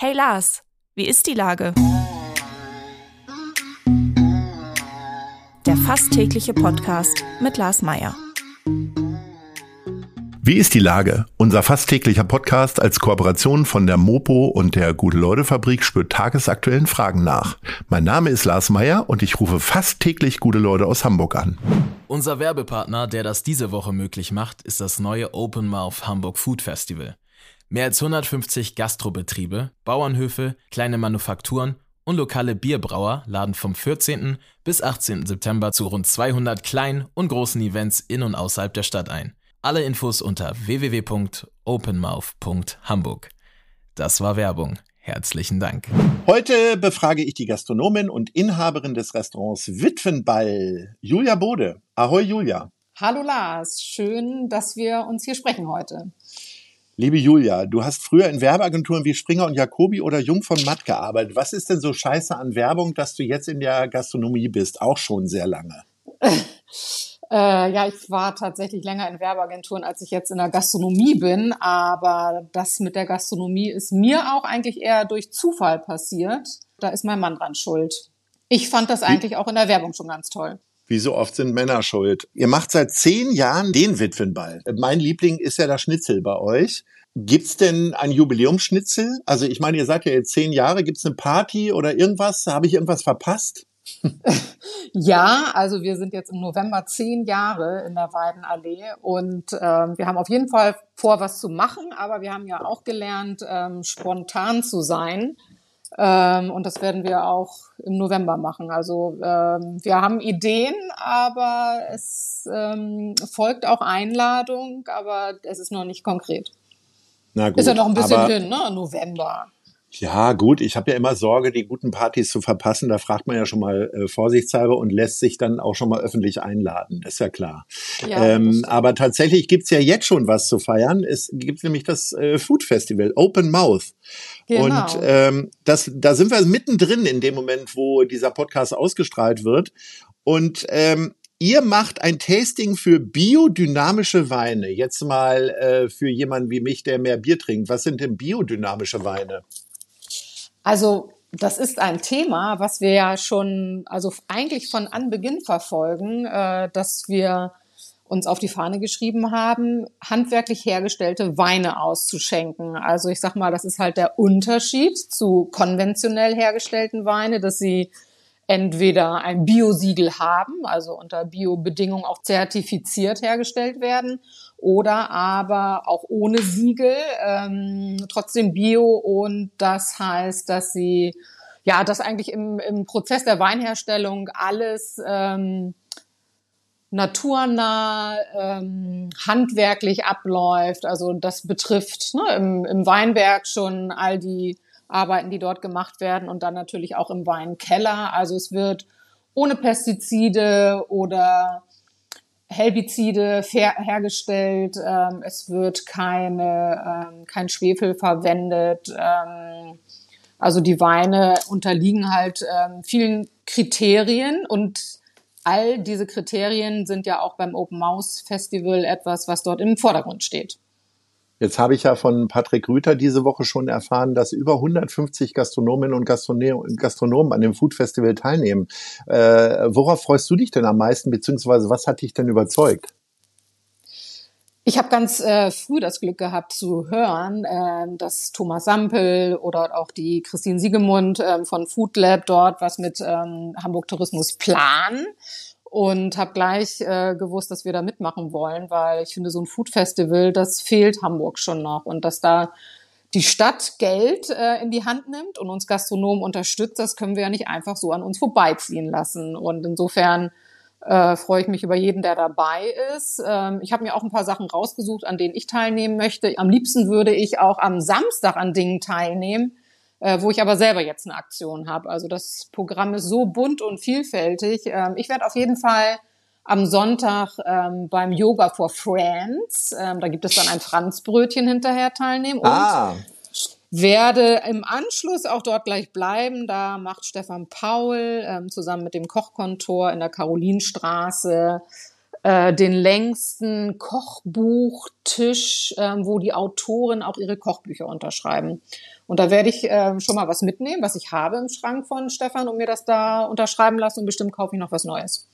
Hey Lars, wie ist die Lage? Der fast tägliche Podcast mit Lars Meier. Wie ist die Lage? Unser fast täglicher Podcast als Kooperation von der Mopo und der Gute-Leute-Fabrik spürt tagesaktuellen Fragen nach. Mein Name ist Lars Meier und ich rufe fast täglich gute Leute aus Hamburg an. Unser Werbepartner, der das diese Woche möglich macht, ist das neue Open Mouth Hamburg Food Festival. Mehr als 150 Gastrobetriebe, Bauernhöfe, kleine Manufakturen und lokale Bierbrauer laden vom 14. bis 18. September zu rund 200 kleinen und großen Events in und außerhalb der Stadt ein. Alle Infos unter www.openmouth.hamburg. Das war Werbung. Herzlichen Dank. Heute befrage ich die Gastronomin und Inhaberin des Restaurants Witwenball, Julia Bode. Ahoi, Julia. Hallo Lars, schön, dass wir uns hier sprechen heute. Liebe Julia, du hast früher in Werbeagenturen wie Springer und Jacobi oder Jung von Matt gearbeitet. Was ist denn so scheiße an Werbung, dass du jetzt in der Gastronomie bist? Auch schon sehr lange. Äh, ja, ich war tatsächlich länger in Werbeagenturen, als ich jetzt in der Gastronomie bin. Aber das mit der Gastronomie ist mir auch eigentlich eher durch Zufall passiert. Da ist mein Mann dran schuld. Ich fand das eigentlich auch in der Werbung schon ganz toll. Wie so oft sind Männer schuld. Ihr macht seit zehn Jahren den Witwenball. Mein Liebling ist ja der Schnitzel bei euch. Gibt's denn ein Jubiläumsschnitzel? Also ich meine, ihr seid ja jetzt zehn Jahre. Gibt's eine Party oder irgendwas? Habe ich irgendwas verpasst? ja, also wir sind jetzt im November zehn Jahre in der Weidenallee und ähm, wir haben auf jeden Fall vor, was zu machen, aber wir haben ja auch gelernt, ähm, spontan zu sein. Ähm, und das werden wir auch im November machen. Also ähm, wir haben Ideen, aber es ähm, folgt auch Einladung, aber es ist noch nicht konkret. Na gut, ist ja noch ein bisschen hin, ne? November. Ja, gut, ich habe ja immer Sorge, die guten Partys zu verpassen. Da fragt man ja schon mal äh, vorsichtshalber und lässt sich dann auch schon mal öffentlich einladen. Das ist ja klar. Ja, ähm, aber tatsächlich gibt's ja jetzt schon was zu feiern. Es gibt nämlich das äh, Food Festival, Open Mouth. Genau. Und ähm, das, da sind wir mittendrin in dem Moment, wo dieser Podcast ausgestrahlt wird. Und ähm, Ihr macht ein Tasting für biodynamische Weine. Jetzt mal äh, für jemanden wie mich, der mehr Bier trinkt. Was sind denn biodynamische Weine? Also das ist ein Thema, was wir ja schon, also eigentlich von Anbeginn verfolgen, äh, dass wir uns auf die Fahne geschrieben haben, handwerklich hergestellte Weine auszuschenken. Also ich sag mal, das ist halt der Unterschied zu konventionell hergestellten Weine, dass sie entweder ein Biosiegel haben, also unter Biobedingungen auch zertifiziert hergestellt werden, oder aber auch ohne Siegel, ähm, trotzdem Bio und das heißt, dass sie ja, dass eigentlich im, im Prozess der Weinherstellung alles ähm, naturnah, ähm, handwerklich abläuft. Also das betrifft ne, im, im Weinberg schon all die Arbeiten, die dort gemacht werden und dann natürlich auch im Weinkeller. Also es wird ohne Pestizide oder Herbizide hergestellt. Ähm, es wird keine, ähm, kein Schwefel verwendet. Ähm, also die Weine unterliegen halt ähm, vielen Kriterien und all diese Kriterien sind ja auch beim Open Mouse Festival etwas, was dort im Vordergrund steht. Jetzt habe ich ja von Patrick Rüther diese Woche schon erfahren, dass über 150 Gastronominnen und Gastronomen an dem Food Festival teilnehmen. Äh, worauf freust du dich denn am meisten, beziehungsweise was hat dich denn überzeugt? Ich habe ganz äh, früh das Glück gehabt zu hören, äh, dass Thomas Sampel oder auch die Christine Siegemund äh, von Food Lab dort was mit ähm, Hamburg Tourismus planen und habe gleich äh, gewusst, dass wir da mitmachen wollen, weil ich finde, so ein Food Festival, das fehlt Hamburg schon noch und dass da die Stadt Geld äh, in die Hand nimmt und uns Gastronomen unterstützt, das können wir ja nicht einfach so an uns vorbeiziehen lassen. Und insofern äh, freue ich mich über jeden, der dabei ist. Ähm, ich habe mir auch ein paar Sachen rausgesucht, an denen ich teilnehmen möchte. Am liebsten würde ich auch am Samstag an Dingen teilnehmen, äh, wo ich aber selber jetzt eine Aktion habe. Also das Programm ist so bunt und vielfältig. Ähm, ich werde auf jeden Fall am Sonntag ähm, beim Yoga for Friends, ähm, da gibt es dann ein Franzbrötchen hinterher teilnehmen und ah. werde im Anschluss auch dort gleich bleiben. Da macht Stefan Paul ähm, zusammen mit dem Kochkontor in der Karolinstraße äh, den längsten Kochbuchtisch, äh, wo die Autoren auch ihre Kochbücher unterschreiben. Und da werde ich äh, schon mal was mitnehmen, was ich habe im Schrank von Stefan und mir das da unterschreiben lassen und bestimmt kaufe ich noch was Neues.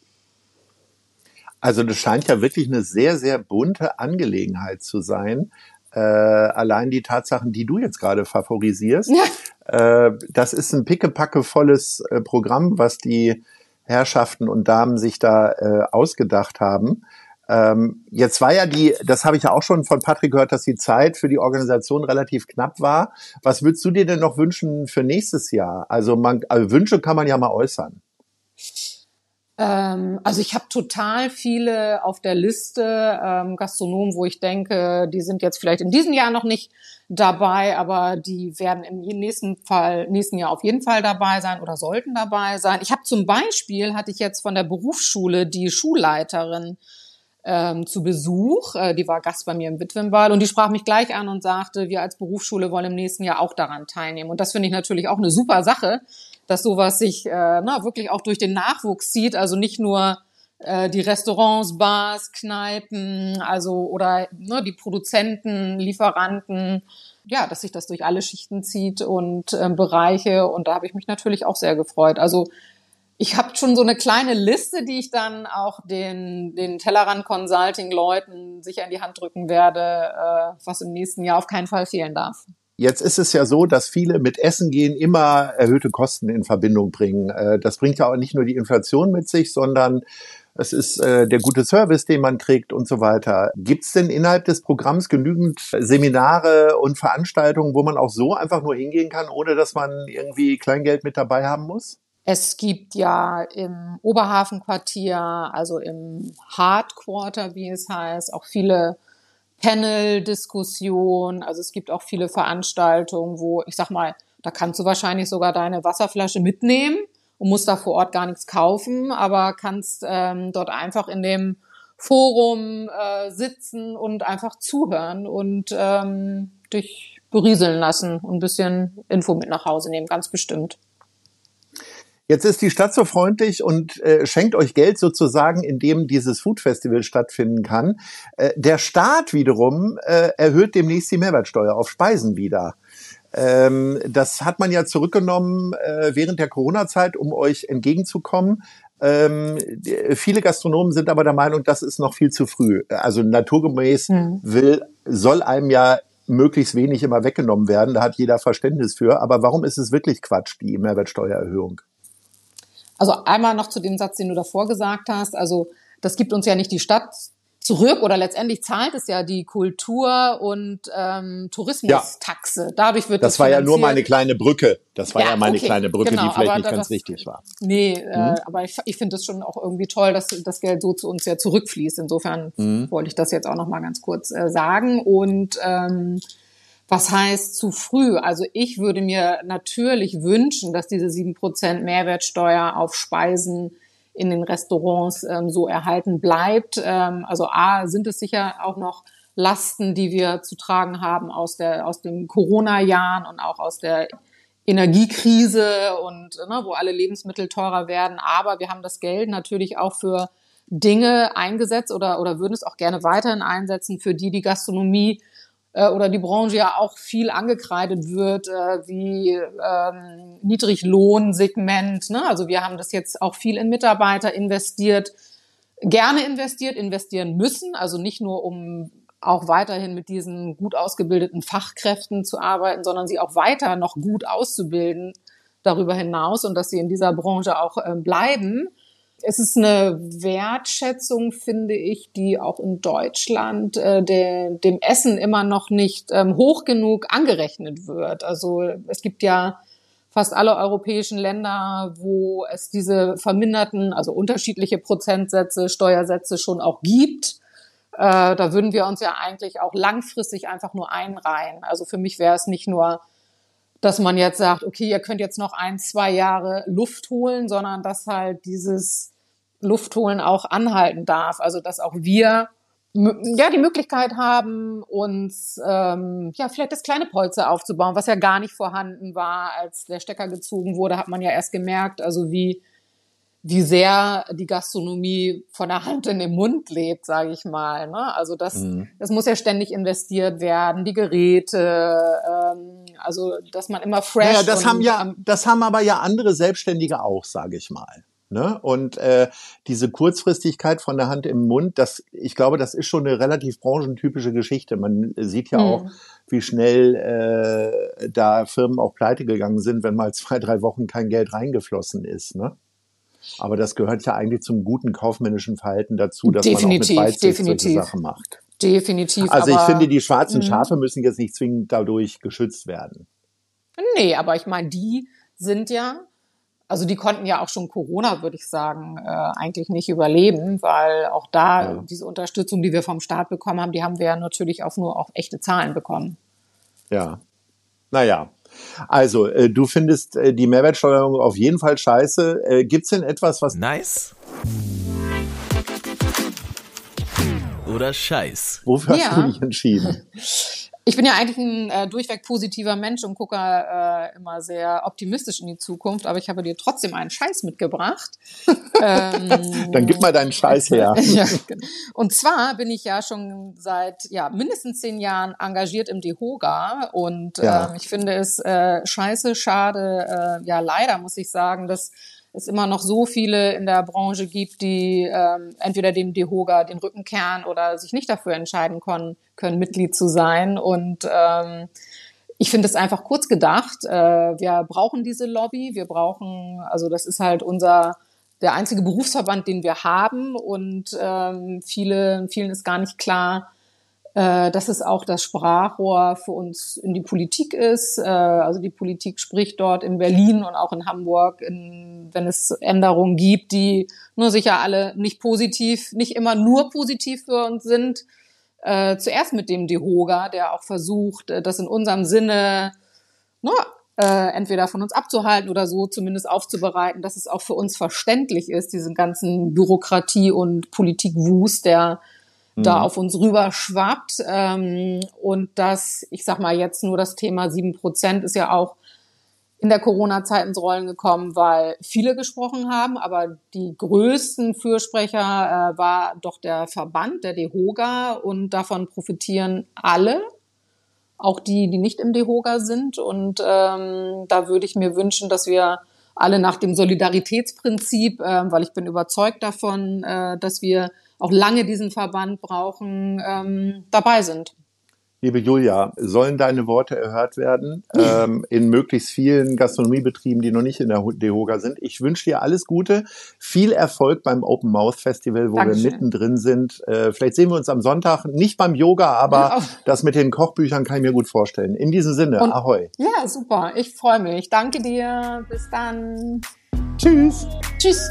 Also das scheint ja wirklich eine sehr, sehr bunte Angelegenheit zu sein. Äh, allein die Tatsachen, die du jetzt gerade favorisierst, ja. äh, das ist ein pickepackevolles äh, Programm, was die Herrschaften und Damen sich da äh, ausgedacht haben. Ähm, jetzt war ja die, das habe ich ja auch schon von Patrick gehört, dass die Zeit für die Organisation relativ knapp war. Was würdest du dir denn noch wünschen für nächstes Jahr? Also, man, also Wünsche kann man ja mal äußern. Ähm, also ich habe total viele auf der Liste ähm, Gastronomen, wo ich denke, die sind jetzt vielleicht in diesem Jahr noch nicht dabei, aber die werden im nächsten Fall, nächsten Jahr auf jeden Fall dabei sein oder sollten dabei sein. Ich habe zum Beispiel, hatte ich jetzt von der Berufsschule die Schulleiterin ähm, zu Besuch. Äh, die war Gast bei mir im Witwenball und die sprach mich gleich an und sagte, wir als Berufsschule wollen im nächsten Jahr auch daran teilnehmen. Und das finde ich natürlich auch eine super Sache, dass sowas sich äh, na, wirklich auch durch den Nachwuchs zieht. Also nicht nur äh, die Restaurants, Bars, Kneipen, also oder ne, die Produzenten, Lieferanten, ja, dass sich das durch alle Schichten zieht und äh, Bereiche. Und da habe ich mich natürlich auch sehr gefreut. Also ich habe schon so eine kleine Liste, die ich dann auch den, den Tellerrand Consulting Leuten sicher in die Hand drücken werde, äh, was im nächsten Jahr auf keinen Fall fehlen darf. Jetzt ist es ja so, dass viele mit Essen gehen immer erhöhte Kosten in Verbindung bringen. Äh, das bringt ja auch nicht nur die Inflation mit sich, sondern es ist äh, der gute Service, den man kriegt und so weiter. Gibt es denn innerhalb des Programms genügend Seminare und Veranstaltungen, wo man auch so einfach nur hingehen kann, ohne dass man irgendwie Kleingeld mit dabei haben muss? Es gibt ja im Oberhafenquartier, also im Hardquarter, wie es heißt, auch viele Panel-Diskussionen. Also es gibt auch viele Veranstaltungen, wo ich sag mal, da kannst du wahrscheinlich sogar deine Wasserflasche mitnehmen und musst da vor Ort gar nichts kaufen, aber kannst ähm, dort einfach in dem Forum äh, sitzen und einfach zuhören und ähm, dich berieseln lassen und ein bisschen Info mit nach Hause nehmen, ganz bestimmt. Jetzt ist die Stadt so freundlich und äh, schenkt euch Geld sozusagen, indem dieses Food Festival stattfinden kann. Äh, der Staat wiederum äh, erhöht demnächst die Mehrwertsteuer auf Speisen wieder. Ähm, das hat man ja zurückgenommen äh, während der Corona-Zeit, um euch entgegenzukommen. Ähm, viele Gastronomen sind aber der Meinung, das ist noch viel zu früh. Also naturgemäß hm. will, soll einem ja möglichst wenig immer weggenommen werden. Da hat jeder Verständnis für. Aber warum ist es wirklich Quatsch, die Mehrwertsteuererhöhung? Also einmal noch zu dem Satz, den du davor gesagt hast. Also das gibt uns ja nicht die Stadt zurück oder letztendlich zahlt es ja die Kultur- und ähm, Tourismustaxe. Ja. Dadurch wird das, das war ja nur meine kleine Brücke. Das war ja, ja meine okay. kleine Brücke, genau, die vielleicht nicht das, ganz wichtig war. Nee, äh, mhm. äh, aber ich, ich finde es schon auch irgendwie toll, dass das Geld so zu uns ja zurückfließt. Insofern mhm. wollte ich das jetzt auch noch mal ganz kurz äh, sagen und ähm, was heißt zu früh? Also ich würde mir natürlich wünschen, dass diese sieben Prozent Mehrwertsteuer auf Speisen in den Restaurants ähm, so erhalten bleibt. Ähm, also A, sind es sicher auch noch Lasten, die wir zu tragen haben aus, der, aus den Corona-Jahren und auch aus der Energiekrise und ne, wo alle Lebensmittel teurer werden. Aber wir haben das Geld natürlich auch für Dinge eingesetzt oder, oder würden es auch gerne weiterhin einsetzen, für die die Gastronomie äh, oder die Branche ja auch viel angekreidet wird, äh, wie ähm, Niedriglohnsegment. Ne? Also wir haben das jetzt auch viel in Mitarbeiter investiert, gerne investiert, investieren müssen, also nicht nur um auch weiterhin mit diesen gut ausgebildeten Fachkräften zu arbeiten, sondern sie auch weiter noch gut auszubilden darüber hinaus und dass sie in dieser Branche auch äh, bleiben es ist eine Wertschätzung, finde ich, die auch in Deutschland äh, de, dem Essen immer noch nicht ähm, hoch genug angerechnet wird. Also es gibt ja fast alle europäischen Länder, wo es diese verminderten, also unterschiedliche Prozentsätze, Steuersätze schon auch gibt. Äh, da würden wir uns ja eigentlich auch langfristig einfach nur einreihen. Also für mich wäre es nicht nur dass man jetzt sagt, okay, ihr könnt jetzt noch ein, zwei Jahre Luft holen, sondern dass halt dieses Luft holen auch anhalten darf. Also dass auch wir ja die Möglichkeit haben, uns ähm, ja vielleicht das kleine Polster aufzubauen, was ja gar nicht vorhanden war, als der Stecker gezogen wurde, hat man ja erst gemerkt, also wie wie sehr die Gastronomie von der Hand in den Mund lebt, sage ich mal. Ne? Also das, mhm. das muss ja ständig investiert werden, die Geräte, ähm, Also, dass man immer fresh. Naja, das haben ja, das haben aber ja andere Selbstständige auch, sage ich mal. Ne? Und äh, diese Kurzfristigkeit von der Hand im Mund, das, ich glaube, das ist schon eine relativ branchentypische Geschichte. Man sieht ja hm. auch, wie schnell äh, da Firmen auch pleite gegangen sind, wenn mal zwei, drei Wochen kein Geld reingeflossen ist. Ne? Aber das gehört ja eigentlich zum guten kaufmännischen Verhalten dazu, dass definitiv, man auch mit Weitsicht solche Sachen macht. Definitiv. Also ich finde, die schwarzen mhm. Schafe müssen jetzt nicht zwingend dadurch geschützt werden. Nee, aber ich meine, die sind ja also die konnten ja auch schon Corona, würde ich sagen, äh, eigentlich nicht überleben, weil auch da ja. diese Unterstützung, die wir vom Staat bekommen haben, die haben wir ja natürlich auch nur auf echte Zahlen bekommen. Ja. Naja. Also, äh, du findest äh, die Mehrwertsteuerung auf jeden Fall scheiße. Äh, Gibt es denn etwas, was. Nice. Oder Scheiß. Wofür ja. hast du dich entschieden? Ich bin ja eigentlich ein äh, durchweg positiver Mensch und gucke äh, immer sehr optimistisch in die Zukunft, aber ich habe dir trotzdem einen Scheiß mitgebracht. ähm, Dann gib mal deinen Scheiß her. ja, genau. und zwar bin ich ja schon seit ja mindestens zehn Jahren engagiert im DEHOGA und ja. ähm, ich finde es äh, scheiße, schade, äh, ja leider muss ich sagen, dass es immer noch so viele in der Branche gibt, die ähm, entweder dem DEHOGA den Rücken kehren oder sich nicht dafür entscheiden können, können Mitglied zu sein. Und ähm, ich finde es einfach kurz gedacht. Äh, wir brauchen diese Lobby. Wir brauchen, also das ist halt unser der einzige Berufsverband, den wir haben. Und ähm, viele, vielen ist gar nicht klar, äh, dass es auch das Sprachrohr für uns in die Politik ist. Äh, also die Politik spricht dort in Berlin und auch in Hamburg, in, wenn es Änderungen gibt, die nur sicher alle nicht positiv, nicht immer nur positiv für uns sind. Äh, zuerst mit dem DeHoga, der auch versucht, äh, das in unserem Sinne no, äh, entweder von uns abzuhalten oder so zumindest aufzubereiten, dass es auch für uns verständlich ist, diesen ganzen Bürokratie- und Politikwust, der da mhm. auf uns rüber schwappt. Ähm, und das, ich sag mal jetzt nur das Thema sieben Prozent ist ja auch in der Corona-Zeit ins Rollen gekommen, weil viele gesprochen haben, aber die größten Fürsprecher äh, war doch der Verband, der DEHOGA, und davon profitieren alle, auch die, die nicht im DEHOGA sind. Und ähm, da würde ich mir wünschen, dass wir alle nach dem Solidaritätsprinzip, äh, weil ich bin überzeugt davon, äh, dass wir auch lange diesen Verband brauchen, ähm, dabei sind. Liebe Julia, sollen deine Worte erhört werden ähm, in möglichst vielen Gastronomiebetrieben, die noch nicht in der DEHOGA sind. Ich wünsche dir alles Gute, viel Erfolg beim Open Mouth Festival, wo Dankeschön. wir mittendrin sind. Äh, vielleicht sehen wir uns am Sonntag, nicht beim Yoga, aber oh. das mit den Kochbüchern kann ich mir gut vorstellen. In diesem Sinne, Und, ahoi. Ja, super. Ich freue mich. Danke dir. Bis dann. Tschüss. Tschüss.